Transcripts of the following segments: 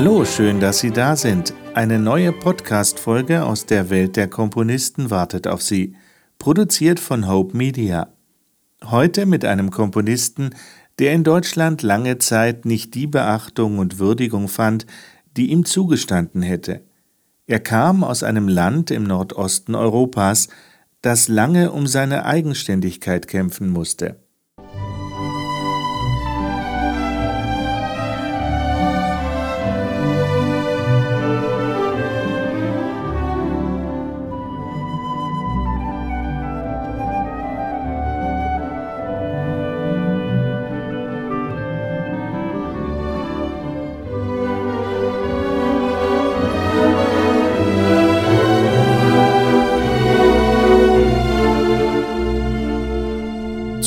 Hallo, schön, dass Sie da sind. Eine neue Podcast-Folge aus der Welt der Komponisten wartet auf Sie, produziert von Hope Media. Heute mit einem Komponisten, der in Deutschland lange Zeit nicht die Beachtung und Würdigung fand, die ihm zugestanden hätte. Er kam aus einem Land im Nordosten Europas, das lange um seine Eigenständigkeit kämpfen musste.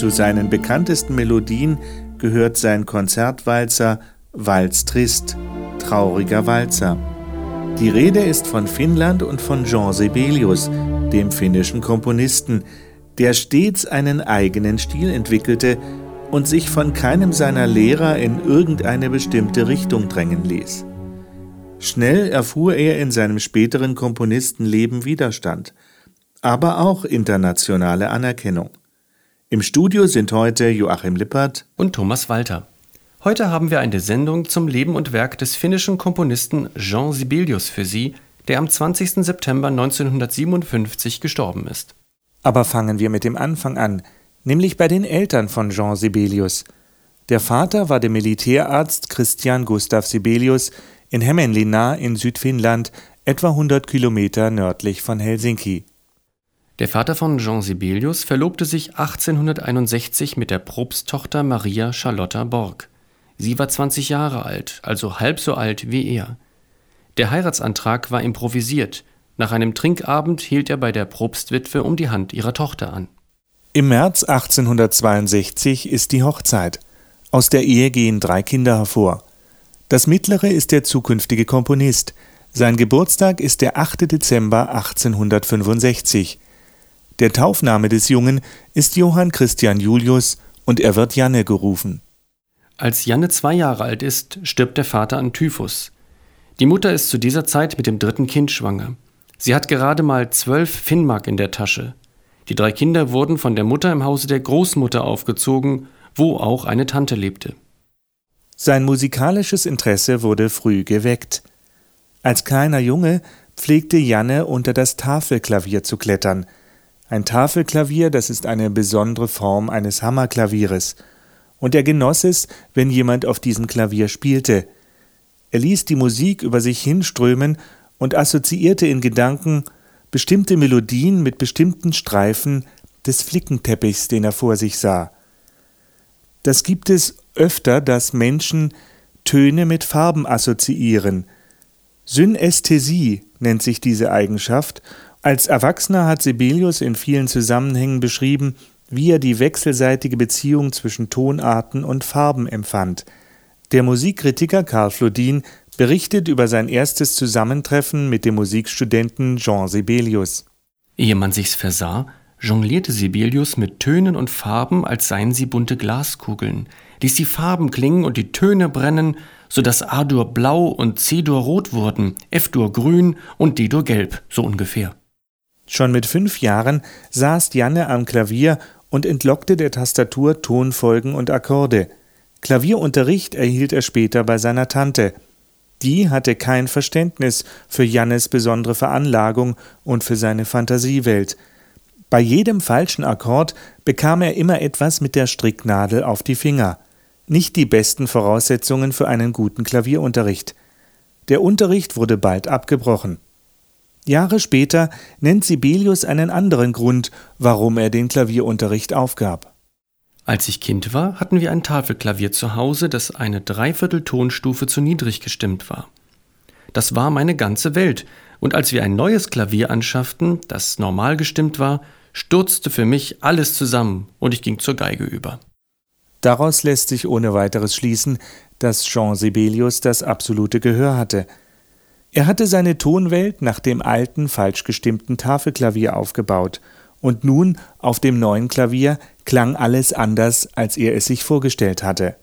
Zu seinen bekanntesten Melodien gehört sein Konzertwalzer Walz Trist, trauriger Walzer. Die Rede ist von Finnland und von Jean Sibelius, dem finnischen Komponisten, der stets einen eigenen Stil entwickelte und sich von keinem seiner Lehrer in irgendeine bestimmte Richtung drängen ließ. Schnell erfuhr er in seinem späteren Komponistenleben Widerstand, aber auch internationale Anerkennung. Im Studio sind heute Joachim Lippert und Thomas Walter. Heute haben wir eine Sendung zum Leben und Werk des finnischen Komponisten Jean Sibelius für Sie, der am 20. September 1957 gestorben ist. Aber fangen wir mit dem Anfang an, nämlich bei den Eltern von Jean Sibelius. Der Vater war der Militärarzt Christian Gustav Sibelius in Hämeenlinna in Südfinnland, etwa 100 Kilometer nördlich von Helsinki. Der Vater von Jean Sibelius verlobte sich 1861 mit der Propsttochter Maria Charlotta Borg. Sie war 20 Jahre alt, also halb so alt wie er. Der Heiratsantrag war improvisiert. Nach einem Trinkabend hielt er bei der Propstwitwe um die Hand ihrer Tochter an. Im März 1862 ist die Hochzeit. Aus der Ehe gehen drei Kinder hervor. Das mittlere ist der zukünftige Komponist. Sein Geburtstag ist der 8. Dezember 1865. Der Taufname des Jungen ist Johann Christian Julius und er wird Janne gerufen. Als Janne zwei Jahre alt ist, stirbt der Vater an Typhus. Die Mutter ist zu dieser Zeit mit dem dritten Kind schwanger. Sie hat gerade mal zwölf Finnmark in der Tasche. Die drei Kinder wurden von der Mutter im Hause der Großmutter aufgezogen, wo auch eine Tante lebte. Sein musikalisches Interesse wurde früh geweckt. Als kleiner Junge pflegte Janne unter das Tafelklavier zu klettern – ein Tafelklavier, das ist eine besondere Form eines Hammerklavieres. Und er genoss es, wenn jemand auf diesem Klavier spielte. Er ließ die Musik über sich hinströmen und assoziierte in Gedanken bestimmte Melodien mit bestimmten Streifen des Flickenteppichs, den er vor sich sah. Das gibt es öfter, dass Menschen Töne mit Farben assoziieren. Synästhesie nennt sich diese Eigenschaft als Erwachsener hat Sibelius in vielen Zusammenhängen beschrieben, wie er die wechselseitige Beziehung zwischen Tonarten und Farben empfand. Der Musikkritiker Karl Flodin berichtet über sein erstes Zusammentreffen mit dem Musikstudenten Jean Sibelius. Ehe man sich's versah, jonglierte Sibelius mit Tönen und Farben, als seien sie bunte Glaskugeln, ließ die Farben klingen und die Töne brennen, so dass A-Dur blau und C-Dur rot wurden, F-Dur grün und D-Dur gelb, so ungefähr. Schon mit fünf Jahren saß Janne am Klavier und entlockte der Tastatur Tonfolgen und Akkorde. Klavierunterricht erhielt er später bei seiner Tante. Die hatte kein Verständnis für Jannes besondere Veranlagung und für seine Fantasiewelt. Bei jedem falschen Akkord bekam er immer etwas mit der Stricknadel auf die Finger. Nicht die besten Voraussetzungen für einen guten Klavierunterricht. Der Unterricht wurde bald abgebrochen. Jahre später nennt Sibelius einen anderen Grund, warum er den Klavierunterricht aufgab. Als ich Kind war, hatten wir ein Tafelklavier zu Hause, das eine Dreivierteltonstufe zu niedrig gestimmt war. Das war meine ganze Welt, und als wir ein neues Klavier anschafften, das normal gestimmt war, stürzte für mich alles zusammen und ich ging zur Geige über. Daraus lässt sich ohne weiteres schließen, dass Jean Sibelius das absolute Gehör hatte – er hatte seine Tonwelt nach dem alten, falsch gestimmten Tafelklavier aufgebaut, und nun auf dem neuen Klavier klang alles anders, als er es sich vorgestellt hatte.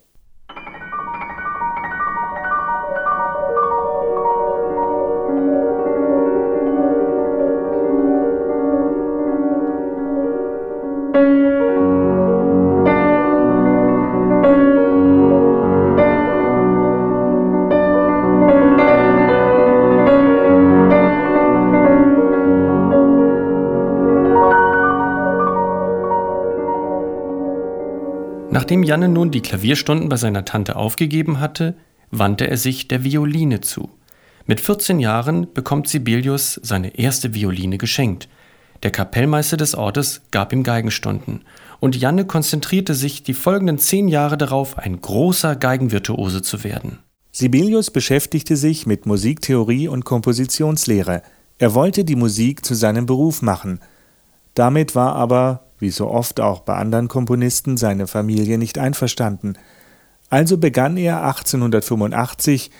Nachdem Janne nun die Klavierstunden bei seiner Tante aufgegeben hatte, wandte er sich der Violine zu. Mit 14 Jahren bekommt Sibelius seine erste Violine geschenkt. Der Kapellmeister des Ortes gab ihm Geigenstunden und Janne konzentrierte sich die folgenden zehn Jahre darauf, ein großer Geigenvirtuose zu werden. Sibelius beschäftigte sich mit Musiktheorie und Kompositionslehre. Er wollte die Musik zu seinem Beruf machen. Damit war aber, wie so oft auch bei anderen Komponisten, seine Familie nicht einverstanden. Also begann er 1885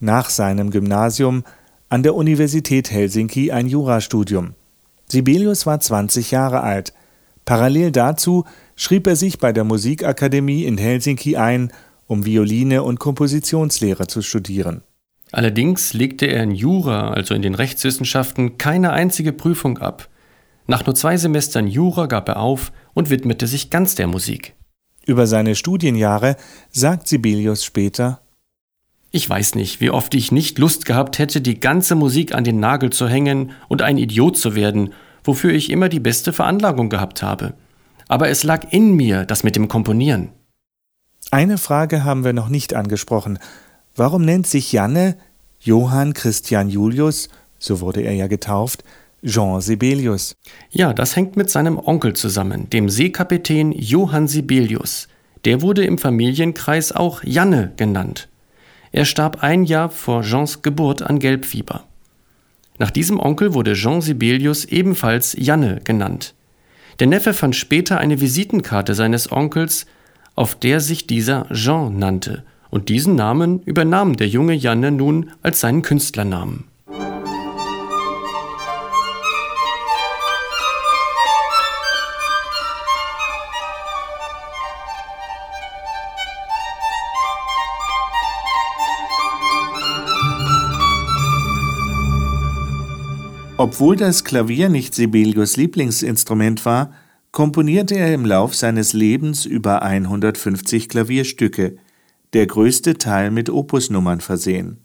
nach seinem Gymnasium an der Universität Helsinki ein Jurastudium. Sibelius war 20 Jahre alt. Parallel dazu schrieb er sich bei der Musikakademie in Helsinki ein, um Violine und Kompositionslehre zu studieren. Allerdings legte er in Jura, also in den Rechtswissenschaften, keine einzige Prüfung ab. Nach nur zwei Semestern Jura gab er auf und widmete sich ganz der Musik. Über seine Studienjahre sagt Sibelius später Ich weiß nicht, wie oft ich nicht Lust gehabt hätte, die ganze Musik an den Nagel zu hängen und ein Idiot zu werden, wofür ich immer die beste Veranlagung gehabt habe. Aber es lag in mir, das mit dem Komponieren. Eine Frage haben wir noch nicht angesprochen. Warum nennt sich Janne Johann Christian Julius, so wurde er ja getauft, Jean Sibelius. Ja, das hängt mit seinem Onkel zusammen, dem Seekapitän Johann Sibelius. Der wurde im Familienkreis auch Janne genannt. Er starb ein Jahr vor Jeans Geburt an Gelbfieber. Nach diesem Onkel wurde Jean Sibelius ebenfalls Janne genannt. Der Neffe fand später eine Visitenkarte seines Onkels, auf der sich dieser Jean nannte, und diesen Namen übernahm der junge Janne nun als seinen Künstlernamen. Obwohl das Klavier nicht Sibelius Lieblingsinstrument war, komponierte er im Lauf seines Lebens über 150 Klavierstücke, der größte Teil mit Opusnummern versehen.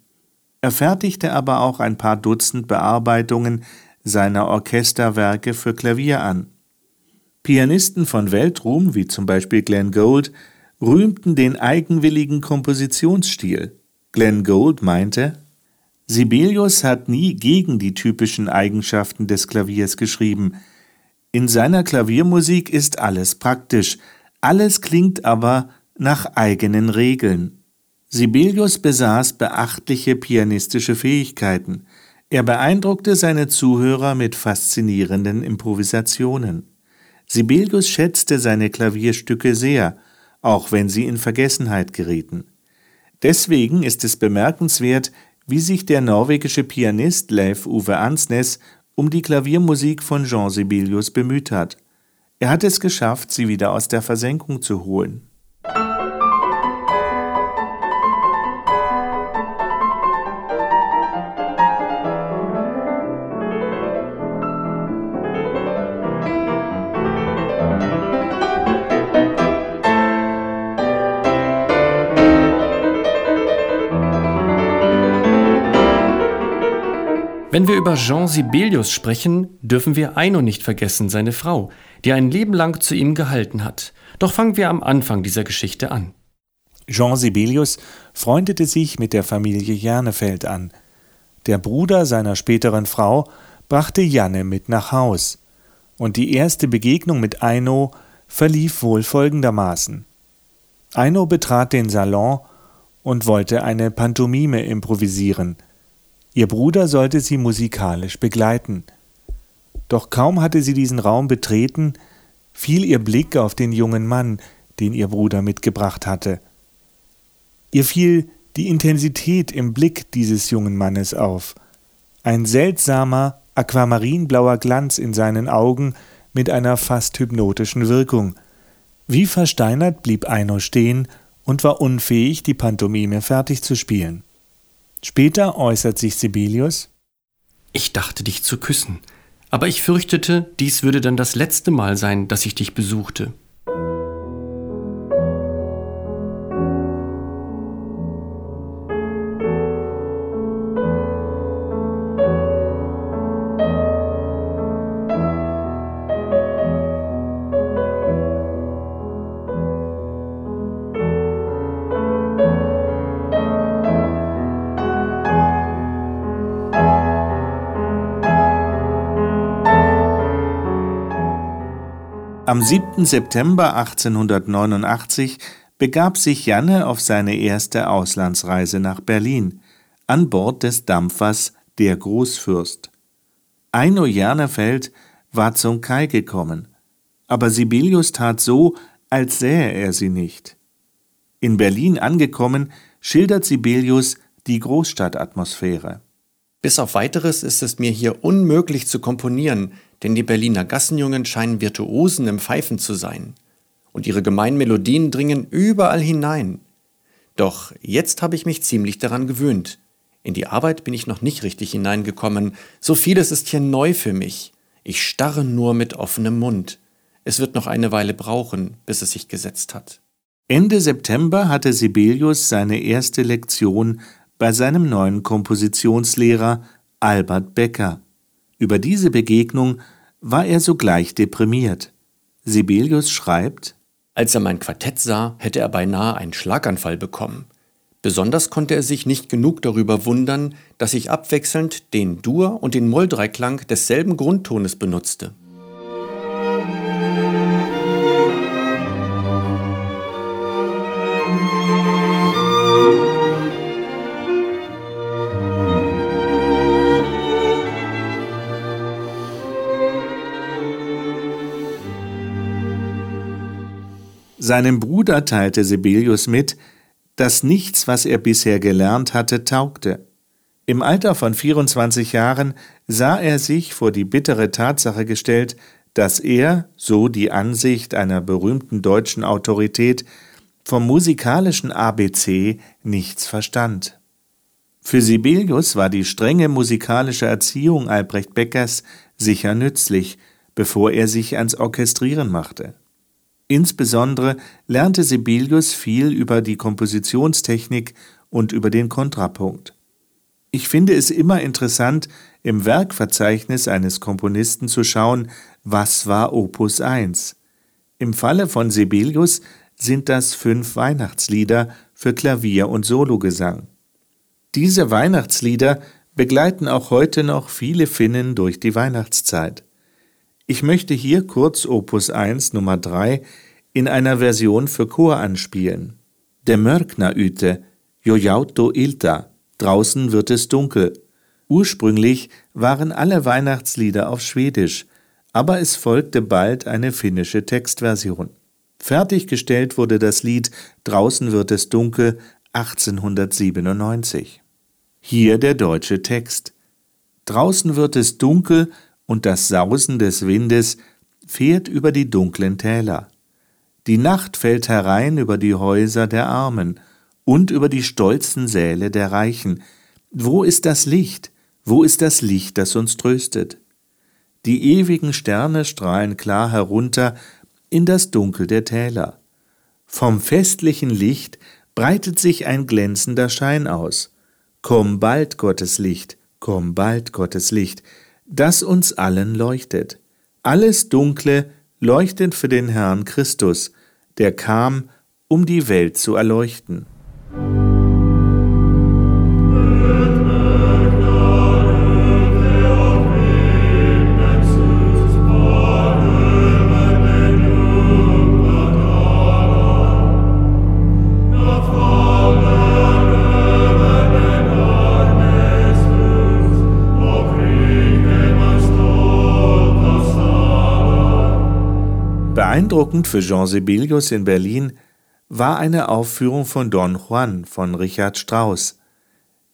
Er fertigte aber auch ein paar Dutzend Bearbeitungen seiner Orchesterwerke für Klavier an. Pianisten von Weltruhm, wie zum Beispiel Glenn Gould, rühmten den eigenwilligen Kompositionsstil. Glenn Gould meinte, Sibelius hat nie gegen die typischen Eigenschaften des Klaviers geschrieben. In seiner Klaviermusik ist alles praktisch, alles klingt aber nach eigenen Regeln. Sibelius besaß beachtliche pianistische Fähigkeiten. Er beeindruckte seine Zuhörer mit faszinierenden Improvisationen. Sibelius schätzte seine Klavierstücke sehr, auch wenn sie in Vergessenheit gerieten. Deswegen ist es bemerkenswert, wie sich der norwegische Pianist Leif Uwe Ansnes um die Klaviermusik von Jean Sibelius bemüht hat. Er hat es geschafft, sie wieder aus der Versenkung zu holen. Wir über Jean Sibelius sprechen, dürfen wir Eino nicht vergessen, seine Frau, die ein Leben lang zu ihm gehalten hat. Doch fangen wir am Anfang dieser Geschichte an. Jean Sibelius freundete sich mit der Familie Jernefeld an. Der Bruder seiner späteren Frau brachte Janne mit nach Haus. Und die erste Begegnung mit Eino verlief wohl folgendermaßen. Eino betrat den Salon und wollte eine Pantomime improvisieren – Ihr Bruder sollte sie musikalisch begleiten. Doch kaum hatte sie diesen Raum betreten, fiel ihr Blick auf den jungen Mann, den ihr Bruder mitgebracht hatte. Ihr fiel die Intensität im Blick dieses jungen Mannes auf, ein seltsamer, aquamarinblauer Glanz in seinen Augen mit einer fast hypnotischen Wirkung. Wie versteinert blieb Eino stehen und war unfähig, die Pantomime fertig zu spielen. Später äußert sich Sibelius Ich dachte dich zu küssen, aber ich fürchtete, dies würde dann das letzte Mal sein, dass ich dich besuchte. Am 7. September 1889 begab sich Janne auf seine erste Auslandsreise nach Berlin an Bord des Dampfers Der Großfürst. Eino Jernefeld war zum Kai gekommen, aber Sibelius tat so, als sähe er sie nicht. In Berlin angekommen, schildert Sibelius die Großstadtatmosphäre. Bis auf weiteres ist es mir hier unmöglich zu komponieren, denn die Berliner Gassenjungen scheinen Virtuosen im Pfeifen zu sein. Und ihre gemeinen Melodien dringen überall hinein. Doch jetzt habe ich mich ziemlich daran gewöhnt. In die Arbeit bin ich noch nicht richtig hineingekommen. So vieles ist hier neu für mich. Ich starre nur mit offenem Mund. Es wird noch eine Weile brauchen, bis es sich gesetzt hat. Ende September hatte Sibelius seine erste Lektion bei seinem neuen Kompositionslehrer Albert Becker. Über diese Begegnung war er sogleich deprimiert. Sibelius schreibt, Als er mein Quartett sah, hätte er beinahe einen Schlaganfall bekommen. Besonders konnte er sich nicht genug darüber wundern, dass ich abwechselnd den Dur- und den Molldreiklang desselben Grundtones benutzte. Seinem Bruder teilte Sibelius mit, dass nichts, was er bisher gelernt hatte, taugte. Im Alter von 24 Jahren sah er sich vor die bittere Tatsache gestellt, dass er, so die Ansicht einer berühmten deutschen Autorität, vom musikalischen ABC nichts verstand. Für Sibelius war die strenge musikalische Erziehung Albrecht Beckers sicher nützlich, bevor er sich ans Orchestrieren machte. Insbesondere lernte Sibelius viel über die Kompositionstechnik und über den Kontrapunkt. Ich finde es immer interessant, im Werkverzeichnis eines Komponisten zu schauen, was war Opus 1. Im Falle von Sibelius sind das fünf Weihnachtslieder für Klavier und Sologesang. Diese Weihnachtslieder begleiten auch heute noch viele Finnen durch die Weihnachtszeit. Ich möchte hier kurz Opus 1 Nummer 3 in einer Version für Chor anspielen. Der Mörkner üte, Jojauto ilta, draußen wird es dunkel. Ursprünglich waren alle Weihnachtslieder auf Schwedisch, aber es folgte bald eine finnische Textversion. Fertiggestellt wurde das Lied Draußen wird es dunkel 1897. Hier der deutsche Text. Draußen wird es dunkel und das Sausen des Windes fährt über die dunklen Täler. Die Nacht fällt herein über die Häuser der Armen und über die stolzen Säle der Reichen. Wo ist das Licht? Wo ist das Licht, das uns tröstet? Die ewigen Sterne strahlen klar herunter in das Dunkel der Täler. Vom festlichen Licht breitet sich ein glänzender Schein aus. Komm bald, Gottes Licht, komm bald, Gottes Licht, das uns allen leuchtet. Alles Dunkle leuchtet für den Herrn Christus, der kam, um die Welt zu erleuchten. Beeindruckend für Jean Sibelius in Berlin war eine Aufführung von Don Juan von Richard Strauss.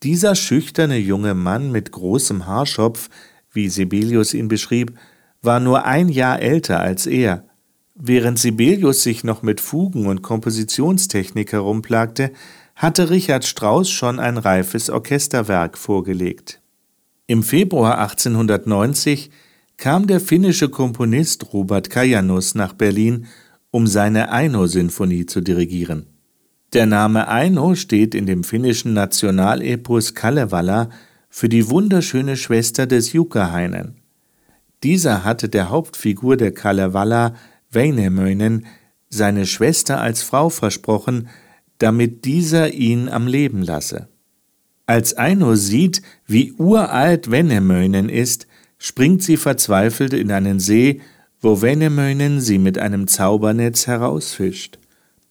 Dieser schüchterne junge Mann mit großem Haarschopf, wie Sibelius ihn beschrieb, war nur ein Jahr älter als er. Während Sibelius sich noch mit Fugen und Kompositionstechnik herumplagte, hatte Richard Strauss schon ein reifes Orchesterwerk vorgelegt. Im Februar 1890 kam der finnische Komponist Robert Kajanus nach Berlin, um seine Aino-Sinfonie zu dirigieren. Der Name Aino steht in dem finnischen Nationalepos Kalevala für die wunderschöne Schwester des Jukahainen. Dieser hatte der Hauptfigur der Kalevala, Väinämöinen, seine Schwester als Frau versprochen, damit dieser ihn am Leben lasse. Als Aino sieht, wie uralt Väinämöinen ist, springt sie verzweifelt in einen See, wo Venemöinen sie mit einem Zaubernetz herausfischt.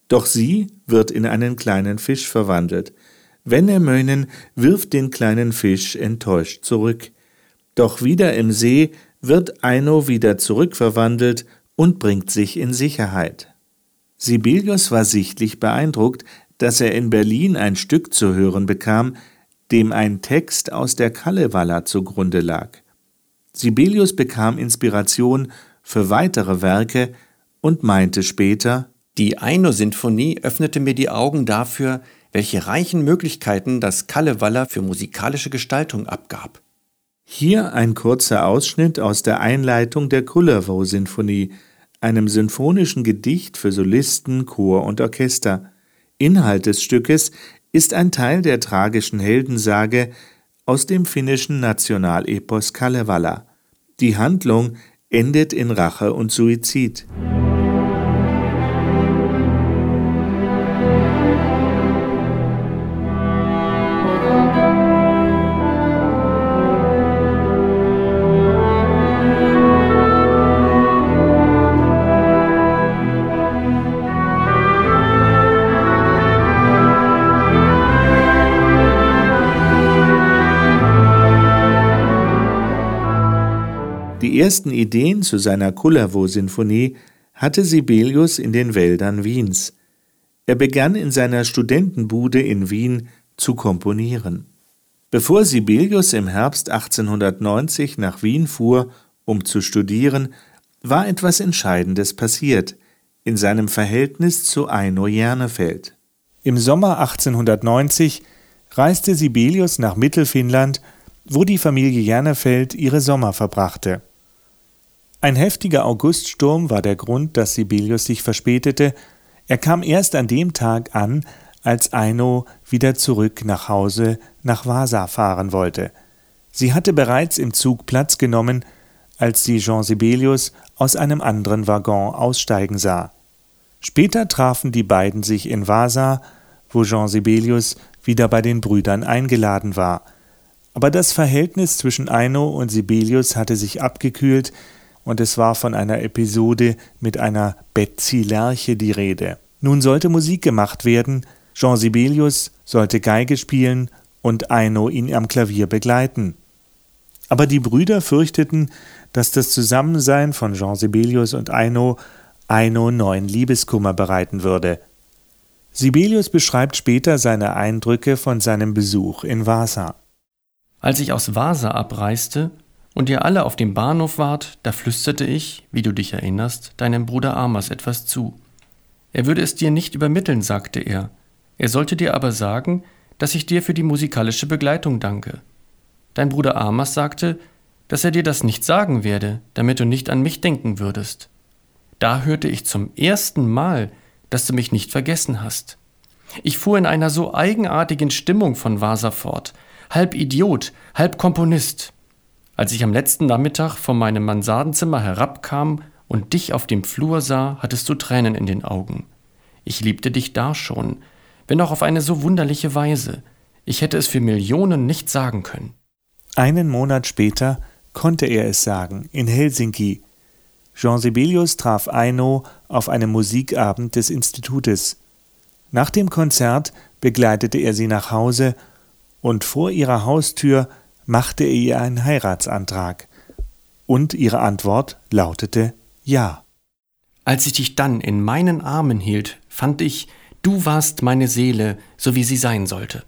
Doch sie wird in einen kleinen Fisch verwandelt. Venemöinen wirft den kleinen Fisch enttäuscht zurück. Doch wieder im See wird Aino wieder zurückverwandelt und bringt sich in Sicherheit. Sibelius war sichtlich beeindruckt, dass er in Berlin ein Stück zu hören bekam, dem ein Text aus der Kalevala zugrunde lag. Sibelius bekam Inspiration für weitere Werke und meinte später, die Aino-Sinfonie öffnete mir die Augen dafür, welche reichen Möglichkeiten das Kalevala für musikalische Gestaltung abgab. Hier ein kurzer Ausschnitt aus der Einleitung der Kullervo-Sinfonie, einem sinfonischen Gedicht für Solisten, Chor und Orchester. Inhalt des Stückes ist ein Teil der tragischen Heldensage aus dem finnischen Nationalepos Kalevala. Die Handlung endet in Rache und Suizid. Die ersten Ideen zu seiner Kullervo-Sinfonie hatte Sibelius in den Wäldern Wiens. Er begann in seiner Studentenbude in Wien zu komponieren. Bevor Sibelius im Herbst 1890 nach Wien fuhr, um zu studieren, war etwas Entscheidendes passiert in seinem Verhältnis zu Eino Jernefeld. Im Sommer 1890 reiste Sibelius nach Mittelfinnland, wo die Familie Jernefeld ihre Sommer verbrachte. Ein heftiger Auguststurm war der Grund, dass Sibelius sich verspätete. Er kam erst an dem Tag an, als Aino wieder zurück nach Hause nach Vasa fahren wollte. Sie hatte bereits im Zug Platz genommen, als sie Jean Sibelius aus einem anderen Waggon aussteigen sah. Später trafen die beiden sich in Vasa, wo Jean Sibelius wieder bei den Brüdern eingeladen war. Aber das Verhältnis zwischen Aino und Sibelius hatte sich abgekühlt, und es war von einer Episode mit einer Betsy Lerche die Rede. Nun sollte Musik gemacht werden, Jean Sibelius sollte Geige spielen und Aino ihn am Klavier begleiten. Aber die Brüder fürchteten, dass das Zusammensein von Jean Sibelius und Aino Aino neuen Liebeskummer bereiten würde. Sibelius beschreibt später seine Eindrücke von seinem Besuch in Vasa. Als ich aus Vasa abreiste, und ihr alle auf dem Bahnhof wart, da flüsterte ich, wie du dich erinnerst, deinem Bruder Amas etwas zu. Er würde es dir nicht übermitteln, sagte er. Er sollte dir aber sagen, dass ich dir für die musikalische Begleitung danke. Dein Bruder Amas sagte, dass er dir das nicht sagen werde, damit du nicht an mich denken würdest. Da hörte ich zum ersten Mal, dass du mich nicht vergessen hast. Ich fuhr in einer so eigenartigen Stimmung von Vasa fort, halb Idiot, halb Komponist. Als ich am letzten Nachmittag von meinem Mansardenzimmer herabkam und dich auf dem Flur sah, hattest du Tränen in den Augen. Ich liebte dich da schon, wenn auch auf eine so wunderliche Weise. Ich hätte es für Millionen nicht sagen können. Einen Monat später konnte er es sagen, in Helsinki. Jean Sibelius traf Aino auf einem Musikabend des Institutes. Nach dem Konzert begleitete er sie nach Hause und vor ihrer Haustür machte er ihr einen Heiratsantrag, und ihre Antwort lautete Ja. Als ich dich dann in meinen Armen hielt, fand ich, du warst meine Seele, so wie sie sein sollte.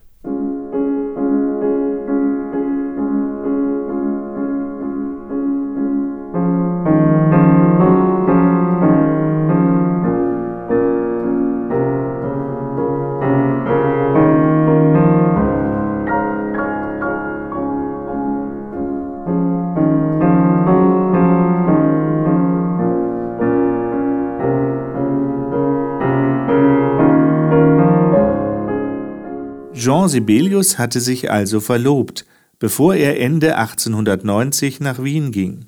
Sibelius hatte sich also verlobt, bevor er Ende 1890 nach Wien ging.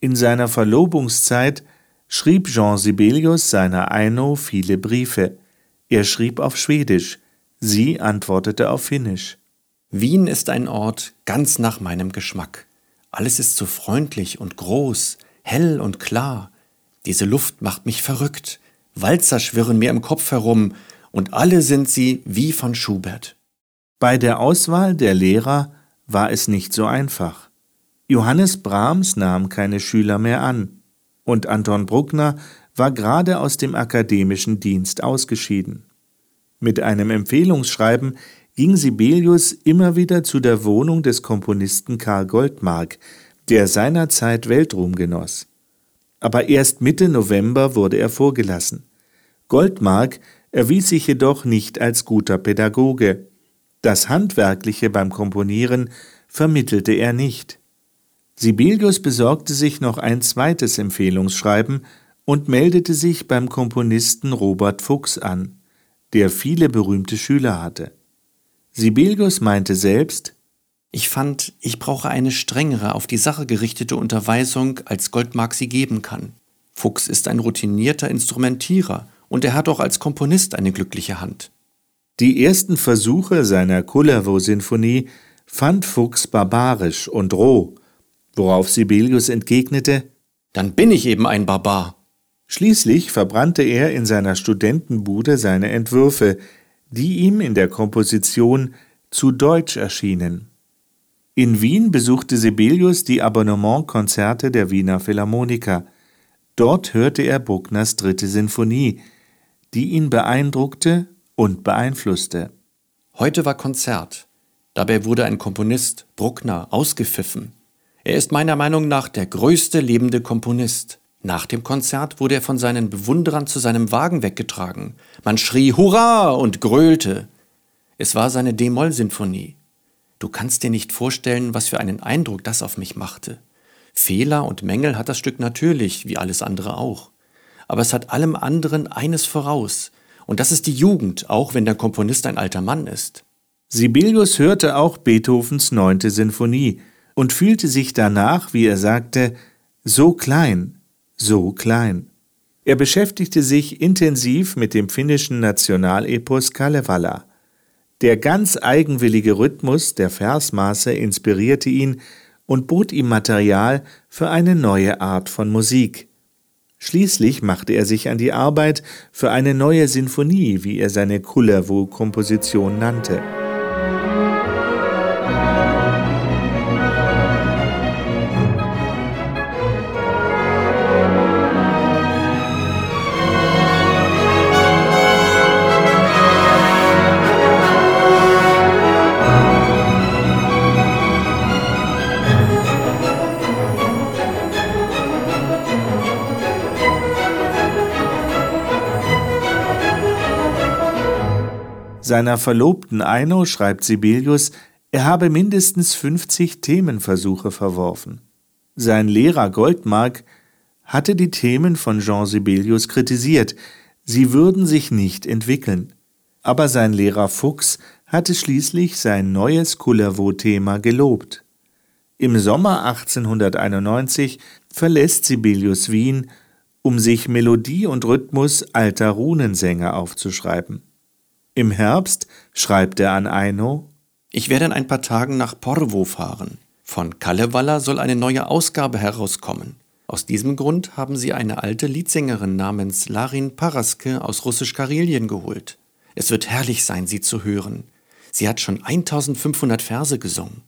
In seiner Verlobungszeit schrieb Jean Sibelius seiner Aino viele Briefe. Er schrieb auf Schwedisch, sie antwortete auf Finnisch. Wien ist ein Ort ganz nach meinem Geschmack. Alles ist so freundlich und groß, hell und klar. Diese Luft macht mich verrückt. Walzer schwirren mir im Kopf herum, und alle sind sie wie von Schubert. Bei der Auswahl der Lehrer war es nicht so einfach. Johannes Brahms nahm keine Schüler mehr an, und Anton Bruckner war gerade aus dem akademischen Dienst ausgeschieden. Mit einem Empfehlungsschreiben ging Sibelius immer wieder zu der Wohnung des Komponisten Karl Goldmark, der seinerzeit Weltruhm genoss. Aber erst Mitte November wurde er vorgelassen. Goldmark erwies sich jedoch nicht als guter Pädagoge. Das Handwerkliche beim Komponieren vermittelte er nicht. Sibelius besorgte sich noch ein zweites Empfehlungsschreiben und meldete sich beim Komponisten Robert Fuchs an, der viele berühmte Schüler hatte. Sibelius meinte selbst, ich fand, ich brauche eine strengere, auf die Sache gerichtete Unterweisung, als Goldmark sie geben kann. Fuchs ist ein routinierter Instrumentierer und er hat auch als Komponist eine glückliche Hand. Die ersten Versuche seiner Kullervo-Sinfonie fand Fuchs barbarisch und roh, worauf Sibelius entgegnete, Dann bin ich eben ein Barbar. Schließlich verbrannte er in seiner Studentenbude seine Entwürfe, die ihm in der Komposition zu deutsch erschienen. In Wien besuchte Sibelius die Abonnementkonzerte der Wiener Philharmoniker. Dort hörte er Bruckners dritte Sinfonie, die ihn beeindruckte und beeinflusste. Heute war Konzert. Dabei wurde ein Komponist, Bruckner, ausgepfiffen. Er ist meiner Meinung nach der größte lebende Komponist. Nach dem Konzert wurde er von seinen Bewunderern zu seinem Wagen weggetragen. Man schrie Hurra und gröhlte. Es war seine D-Moll-Sinfonie. Du kannst dir nicht vorstellen, was für einen Eindruck das auf mich machte. Fehler und Mängel hat das Stück natürlich, wie alles andere auch. Aber es hat allem anderen eines voraus. Und das ist die Jugend, auch wenn der Komponist ein alter Mann ist. Sibelius hörte auch Beethovens neunte Sinfonie und fühlte sich danach, wie er sagte, so klein, so klein. Er beschäftigte sich intensiv mit dem finnischen Nationalepos Kalevala. Der ganz eigenwillige Rhythmus der Versmaße inspirierte ihn und bot ihm Material für eine neue Art von Musik. Schließlich machte er sich an die Arbeit für eine neue Sinfonie, wie er seine Kullervo-Komposition nannte. Seiner Verlobten Eino schreibt Sibelius, er habe mindestens 50 Themenversuche verworfen. Sein Lehrer Goldmark hatte die Themen von Jean Sibelius kritisiert, sie würden sich nicht entwickeln. Aber sein Lehrer Fuchs hatte schließlich sein neues Kullervo-Thema gelobt. Im Sommer 1891 verlässt Sibelius Wien, um sich Melodie und Rhythmus alter Runensänger aufzuschreiben. Im Herbst schreibt er an Eino Ich werde in ein paar Tagen nach Porvo fahren. Von Kalevala soll eine neue Ausgabe herauskommen. Aus diesem Grund haben sie eine alte Liedsängerin namens Larin Paraske aus Russisch-Karelien geholt. Es wird herrlich sein, sie zu hören. Sie hat schon 1500 Verse gesungen.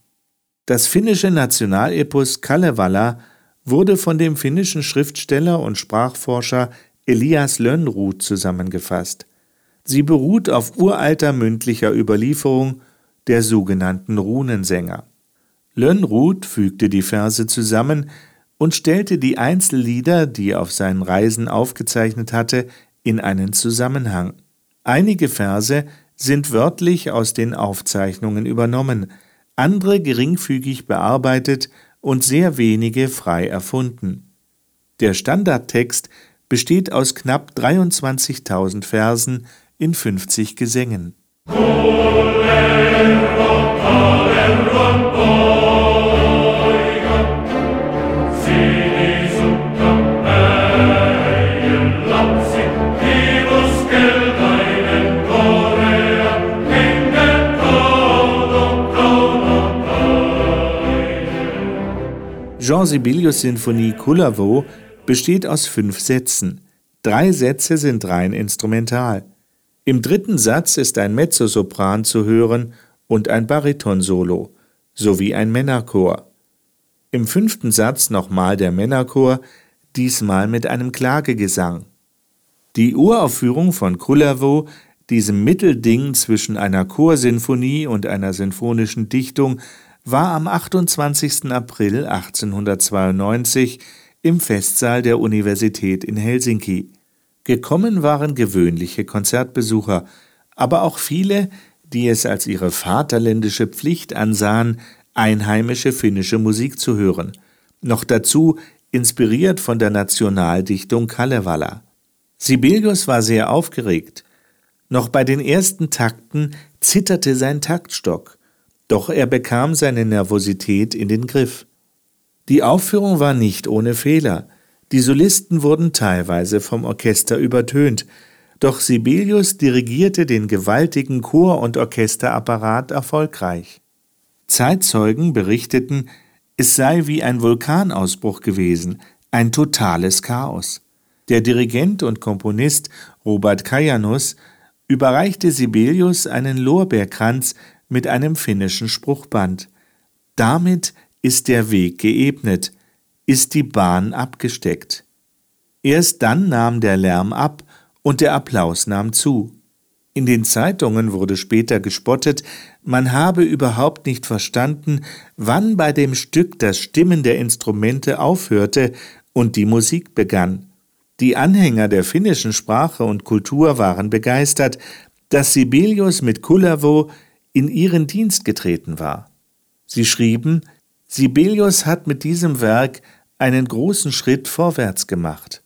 Das finnische Nationalepos Kalevala wurde von dem finnischen Schriftsteller und Sprachforscher Elias Lönnroth zusammengefasst. Sie beruht auf uralter mündlicher Überlieferung der sogenannten Runensänger. Lönnruth fügte die Verse zusammen und stellte die Einzellieder, die er auf seinen Reisen aufgezeichnet hatte, in einen Zusammenhang. Einige Verse sind wörtlich aus den Aufzeichnungen übernommen, andere geringfügig bearbeitet und sehr wenige frei erfunden. Der Standardtext besteht aus knapp 23.000 Versen in 50 Gesängen. Jean Sibelius Sinfonie Kullervo besteht aus fünf Sätzen. Drei Sätze sind rein instrumental. Im dritten Satz ist ein Mezzosopran zu hören und ein Baritonsolo sowie ein Männerchor. Im fünften Satz nochmal der Männerchor, diesmal mit einem Klagegesang. Die Uraufführung von Kullervo, diesem Mittelding zwischen einer Chorsinfonie und einer sinfonischen Dichtung, war am 28. April 1892 im Festsaal der Universität in Helsinki. Gekommen waren gewöhnliche Konzertbesucher, aber auch viele, die es als ihre vaterländische Pflicht ansahen, einheimische finnische Musik zu hören, noch dazu inspiriert von der Nationaldichtung Kalevala. Sibelius war sehr aufgeregt. Noch bei den ersten Takten zitterte sein Taktstock, doch er bekam seine Nervosität in den Griff. Die Aufführung war nicht ohne Fehler. Die Solisten wurden teilweise vom Orchester übertönt, doch Sibelius dirigierte den gewaltigen Chor- und Orchesterapparat erfolgreich. Zeitzeugen berichteten, es sei wie ein Vulkanausbruch gewesen, ein totales Chaos. Der Dirigent und Komponist Robert Kajanus überreichte Sibelius einen Lorbeerkranz mit einem finnischen Spruchband. Damit ist der Weg geebnet, ist die Bahn abgesteckt. Erst dann nahm der Lärm ab und der Applaus nahm zu. In den Zeitungen wurde später gespottet, man habe überhaupt nicht verstanden, wann bei dem Stück das Stimmen der Instrumente aufhörte und die Musik begann. Die Anhänger der finnischen Sprache und Kultur waren begeistert, dass Sibelius mit Kullervo in ihren Dienst getreten war. Sie schrieben, Sibelius hat mit diesem Werk einen großen Schritt vorwärts gemacht.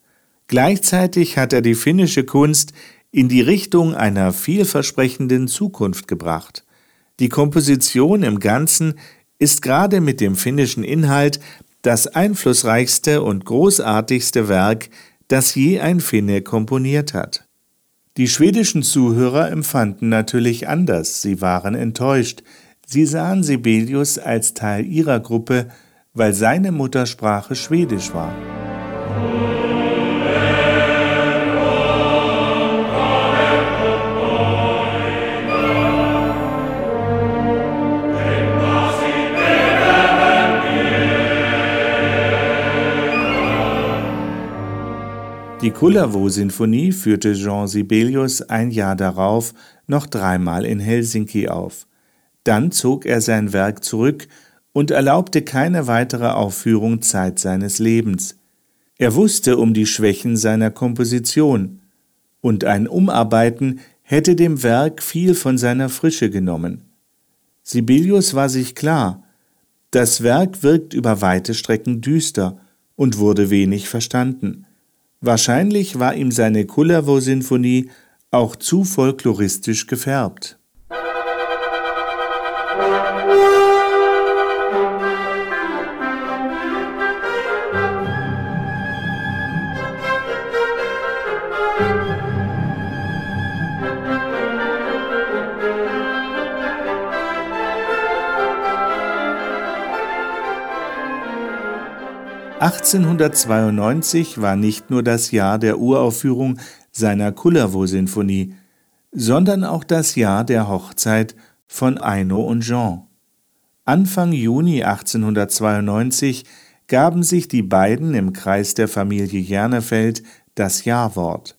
Gleichzeitig hat er die finnische Kunst in die Richtung einer vielversprechenden Zukunft gebracht. Die Komposition im Ganzen ist gerade mit dem finnischen Inhalt das einflussreichste und großartigste Werk, das je ein Finne komponiert hat. Die schwedischen Zuhörer empfanden natürlich anders, sie waren enttäuscht, sie sahen Sibelius als Teil ihrer Gruppe, weil seine Muttersprache Schwedisch war. Die Kullervo-Sinfonie führte Jean Sibelius ein Jahr darauf noch dreimal in Helsinki auf. Dann zog er sein Werk zurück und erlaubte keine weitere Aufführung Zeit seines Lebens. Er wusste um die Schwächen seiner Komposition, und ein Umarbeiten hätte dem Werk viel von seiner Frische genommen. Sibelius war sich klar, das Werk wirkt über weite Strecken düster und wurde wenig verstanden. Wahrscheinlich war ihm seine Kullervo-Sinfonie auch zu folkloristisch gefärbt. 1892 war nicht nur das Jahr der Uraufführung seiner Kullervo-Sinfonie, sondern auch das Jahr der Hochzeit von Eino und Jean. Anfang Juni 1892 gaben sich die beiden im Kreis der Familie Jernefeld das Jawort.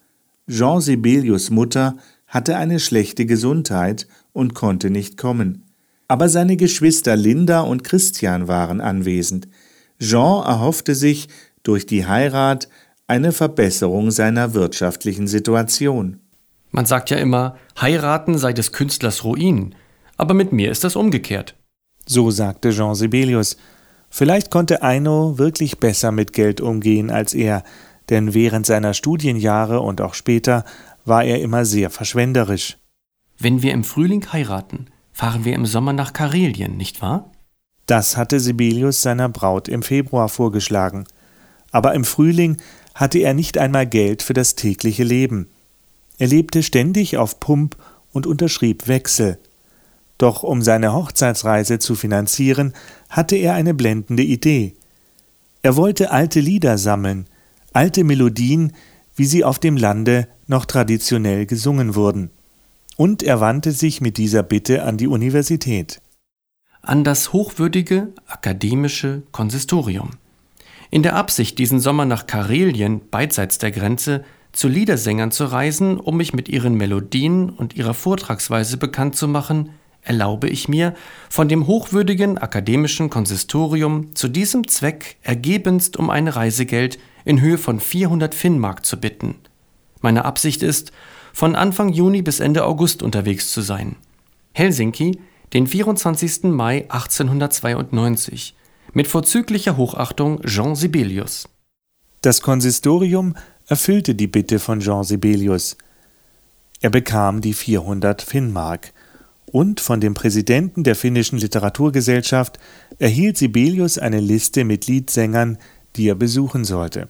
Jean Sibelius Mutter hatte eine schlechte Gesundheit und konnte nicht kommen. Aber seine Geschwister Linda und Christian waren anwesend. Jean erhoffte sich durch die Heirat eine Verbesserung seiner wirtschaftlichen Situation. Man sagt ja immer, heiraten sei des Künstlers Ruin, aber mit mir ist das umgekehrt. So sagte Jean Sibelius. Vielleicht konnte Eino wirklich besser mit Geld umgehen als er, denn während seiner Studienjahre und auch später war er immer sehr verschwenderisch. Wenn wir im Frühling heiraten, fahren wir im Sommer nach Karelien, nicht wahr? Das hatte Sibelius seiner Braut im Februar vorgeschlagen. Aber im Frühling hatte er nicht einmal Geld für das tägliche Leben. Er lebte ständig auf Pump und unterschrieb Wechsel. Doch um seine Hochzeitsreise zu finanzieren, hatte er eine blendende Idee. Er wollte alte Lieder sammeln, alte Melodien, wie sie auf dem Lande noch traditionell gesungen wurden. Und er wandte sich mit dieser Bitte an die Universität. An das hochwürdige akademische Konsistorium. In der Absicht, diesen Sommer nach Karelien, beidseits der Grenze, zu Liedersängern zu reisen, um mich mit ihren Melodien und ihrer Vortragsweise bekannt zu machen, erlaube ich mir, von dem hochwürdigen akademischen Konsistorium zu diesem Zweck ergebenst um ein Reisegeld in Höhe von 400 Finnmark zu bitten. Meine Absicht ist, von Anfang Juni bis Ende August unterwegs zu sein. Helsinki, den 24. Mai 1892. Mit vorzüglicher Hochachtung Jean Sibelius. Das Konsistorium erfüllte die Bitte von Jean Sibelius. Er bekam die 400 Finnmark und von dem Präsidenten der finnischen Literaturgesellschaft erhielt Sibelius eine Liste mit Liedsängern, die er besuchen sollte.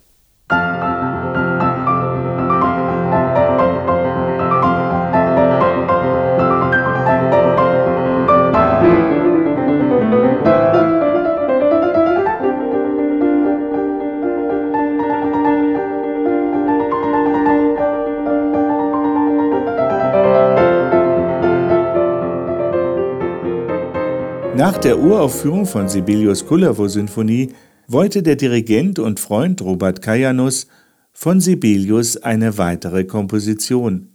Nach der Uraufführung von Sibelius Kullervo-Sinfonie wollte der Dirigent und Freund Robert Kajanus von Sibelius eine weitere Komposition.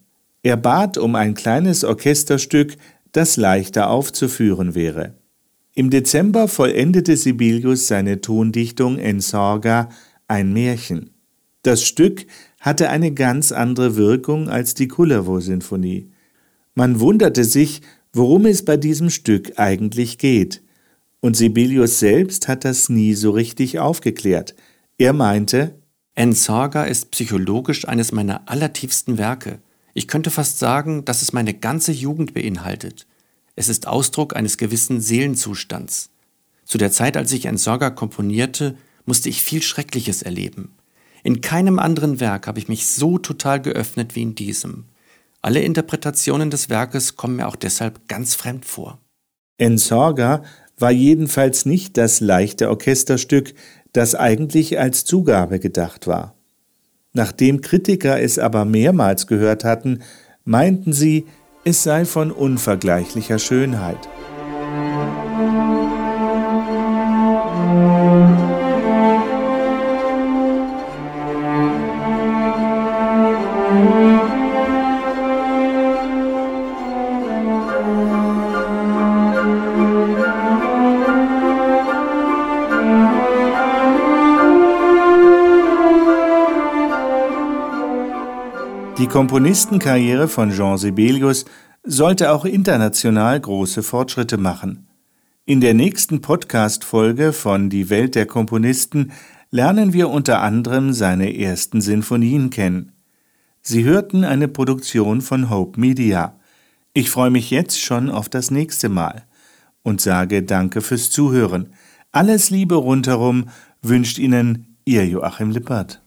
Er bat um ein kleines Orchesterstück, das leichter aufzuführen wäre. Im Dezember vollendete Sibelius seine Tondichtung Ensorga, ein Märchen. Das Stück hatte eine ganz andere Wirkung als die Kullervo-Sinfonie. Man wunderte sich, worum es bei diesem Stück eigentlich geht. Und Sibelius selbst hat das nie so richtig aufgeklärt. Er meinte, Entsorger ist psychologisch eines meiner allertiefsten Werke. Ich könnte fast sagen, dass es meine ganze Jugend beinhaltet. Es ist Ausdruck eines gewissen Seelenzustands. Zu der Zeit, als ich Entsorger komponierte, musste ich viel Schreckliches erleben. In keinem anderen Werk habe ich mich so total geöffnet wie in diesem. Alle Interpretationen des Werkes kommen mir auch deshalb ganz fremd vor. Ensorga war jedenfalls nicht das leichte Orchesterstück, das eigentlich als Zugabe gedacht war. Nachdem Kritiker es aber mehrmals gehört hatten, meinten sie, es sei von unvergleichlicher Schönheit. Die Komponistenkarriere von Jean Sibelius sollte auch international große Fortschritte machen. In der nächsten Podcast-Folge von Die Welt der Komponisten lernen wir unter anderem seine ersten Sinfonien kennen. Sie hörten eine Produktion von Hope Media. Ich freue mich jetzt schon auf das nächste Mal und sage Danke fürs Zuhören. Alles Liebe rundherum wünscht Ihnen Ihr Joachim Lippert.